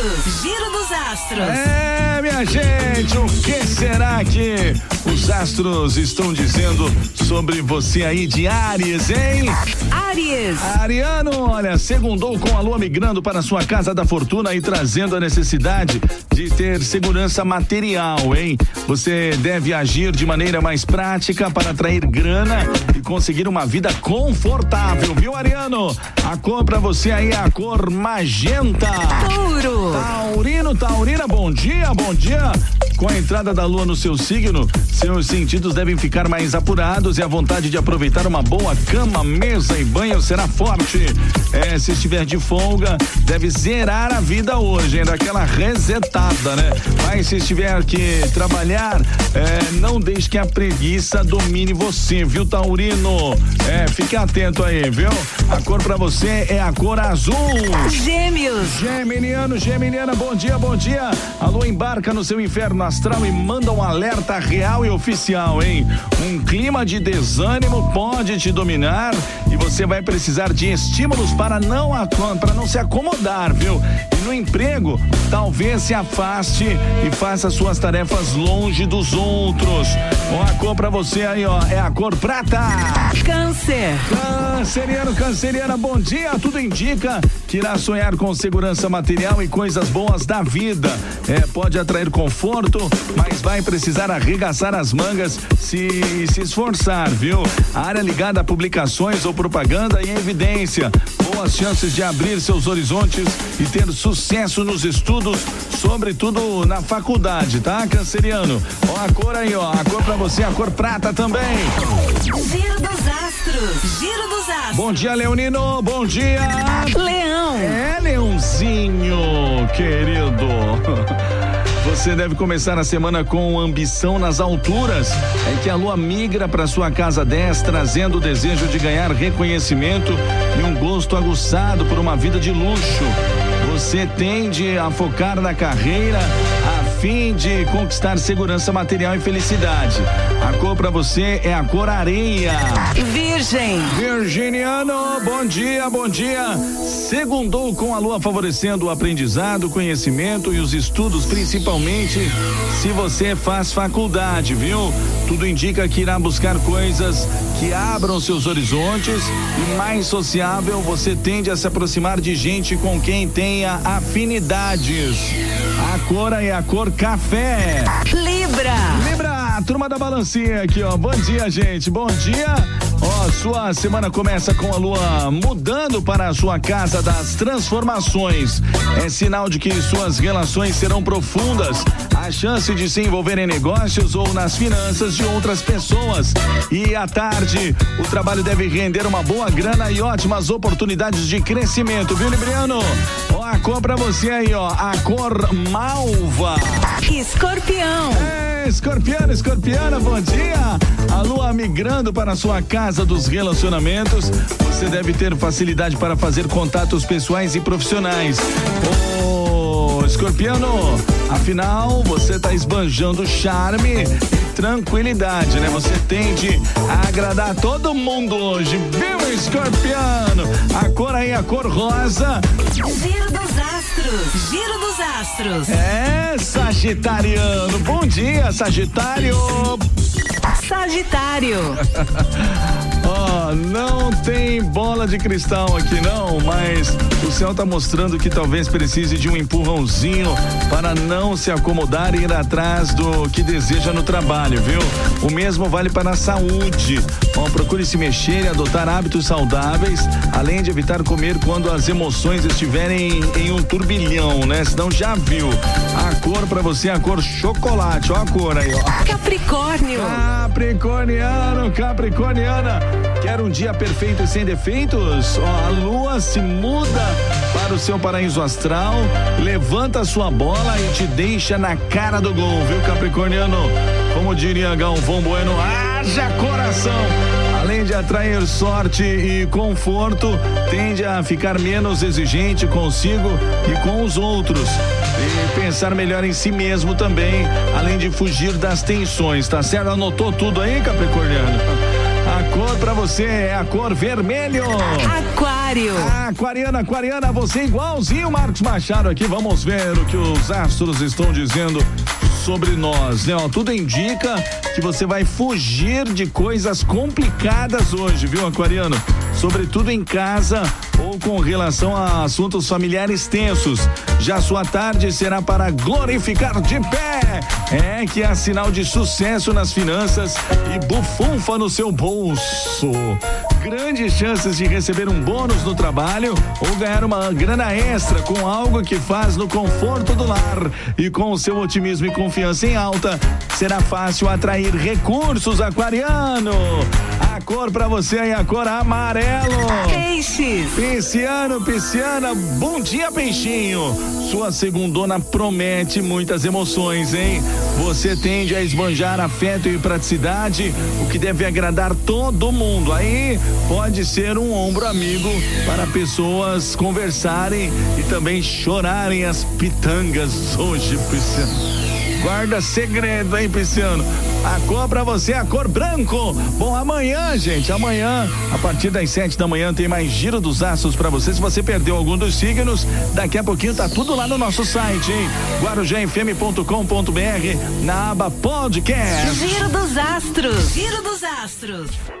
astros. Giro dos astros. É, minha gente, o que será que os astros estão dizendo sobre você aí de Ares, hein? Ariano, olha, segundou com a lua migrando para sua casa da fortuna e trazendo a necessidade de ter segurança material, hein? Você deve agir de maneira mais prática para atrair grana e conseguir uma vida confortável, viu, Ariano? A cor para você aí é a cor magenta. Touro. Taurino, Taurina, bom dia, bom dia. Com a entrada da lua no seu signo, seus sentidos devem ficar mais apurados e a vontade de aproveitar uma boa cama, mesa e banho será forte. É, se estiver de folga, deve zerar a vida hoje, hein? Daquela resetada, né? Mas se estiver que trabalhar, é, não deixe que a preguiça domine você, viu, Taurino? É, fique atento aí, viu? A cor pra você é a cor azul. Gêmeos. Geminiano, Geminiana, bom dia, bom dia. A lua embarca no seu inferno astral e manda um alerta real e oficial, hein? Um clima de desânimo pode te dominar e você vai precisar de estímulos para não para não se acomodar, viu? E no emprego, talvez se afaste e faça suas tarefas longe dos outros. Ó, a cor pra você aí, ó, é a cor prata. Câncer. Canceriano, canceriana, bom dia. Tudo indica que irá sonhar com segurança material e coisas boas da vida. É, pode atrair conforto, mas vai precisar arregaçar as mangas se se esforçar, viu? A área ligada a publicações ou propaganda em evidência. Boas chances de abrir seus horizontes e ter sucesso nos estudos, sobretudo na faculdade, tá, canceriano? Ó, a cor aí, ó, a cor pra você, a cor prata também. Giro dos astros. Giro dos astros. Bom dia, Leonino. Bom dia. Leão. É, Leãozinho, querido. Você deve começar a semana com ambição nas alturas. É que a lua migra para sua casa 10, trazendo o desejo de ganhar reconhecimento e um gosto aguçado por uma vida de luxo. Você tende a focar na carreira a fim de conquistar segurança material e felicidade. A cor para você é a cor areia. Virgem. Virginiano, bom dia, bom dia. Segundou com a lua favorecendo o aprendizado, o conhecimento e os estudos, principalmente se você faz faculdade, viu? Tudo indica que irá buscar coisas que abram seus horizontes e mais sociável, você tende a se aproximar de gente com quem tenha afinidades. A cor é a cor café. Libra. Turma da balancinha aqui, ó. Bom dia, gente. Bom dia. Ó, sua semana começa com a lua mudando para a sua casa das transformações. É sinal de que suas relações serão profundas. A chance de se envolver em negócios ou nas finanças de outras pessoas. E à tarde, o trabalho deve render uma boa grana e ótimas oportunidades de crescimento, viu, Libriano? A cor pra você aí, ó. A cor malva. Escorpião. É, escorpiano, escorpiana, bom dia. A lua migrando para a sua casa dos relacionamentos. Você deve ter facilidade para fazer contatos pessoais e profissionais. Ô, escorpiano, afinal, você está esbanjando charme tranquilidade, né? Você tende a agradar todo mundo hoje, viu, escorpiano? A cor aí, a cor rosa. Giro dos astros. Giro dos astros. É, Sagitariano. Bom dia, Sagitário. Sagitário. Ó, não tem bola de cristal aqui não, mas o céu tá mostrando que talvez precise de um empurrãozinho para não se acomodar e ir atrás do que deseja no trabalho, viu? O mesmo vale para a saúde. Ó, procure se mexer e adotar hábitos saudáveis, além de evitar comer quando as emoções estiverem em um turbilhão, né? Senão já viu. A cor para você é a cor chocolate, ó a cor aí, ó. Capricórnio. Capricorniano, Capricorniana. Quer um dia perfeito e sem defeitos? Ó, a lua se muda para o seu paraíso astral, levanta a sua bola e te deixa na cara do gol, viu, Capricorniano? Como diria Galvão Bueno, haja coração! Além de atrair sorte e conforto, tende a ficar menos exigente consigo e com os outros. E pensar melhor em si mesmo também, além de fugir das tensões, tá certo? Anotou tudo aí, Capricorniano? Cor pra você é a cor vermelho. Aquário. Aquariana, aquariana, você igualzinho Marcos Machado aqui. Vamos ver o que os astros estão dizendo sobre nós, né? Ó, tudo indica que você vai fugir de coisas complicadas hoje, viu, aquariano? Sobretudo em casa ou com relação a assuntos familiares tensos. Já sua tarde será para glorificar de pé. É que é sinal de sucesso nas finanças e bufunfa no seu bolso. Grandes chances de receber um bônus no trabalho ou ganhar uma grana extra com algo que faz no conforto do lar. E com o seu otimismo e confiança em alta, será fácil atrair recursos aquariano. A cor para você é a cor amarelo. Peixes. Pisciano, pisciana, bom dia, peixinho. Sua segundona promete muitas emoções, hein? Você tende a esbanjar afeto e praticidade, o que deve agradar todo mundo. Aí pode ser um ombro amigo para pessoas conversarem e também chorarem as pitangas hoje, pisciano. Guarda segredo, hein, Pisciano? A cor pra você é a cor branco. Bom, amanhã, gente, amanhã, a partir das sete da manhã, tem mais Giro dos Astros pra você. Se você perdeu algum dos signos, daqui a pouquinho tá tudo lá no nosso site, hein? guarujafm.com.br na aba podcast. Giro dos Astros. Giro dos Astros.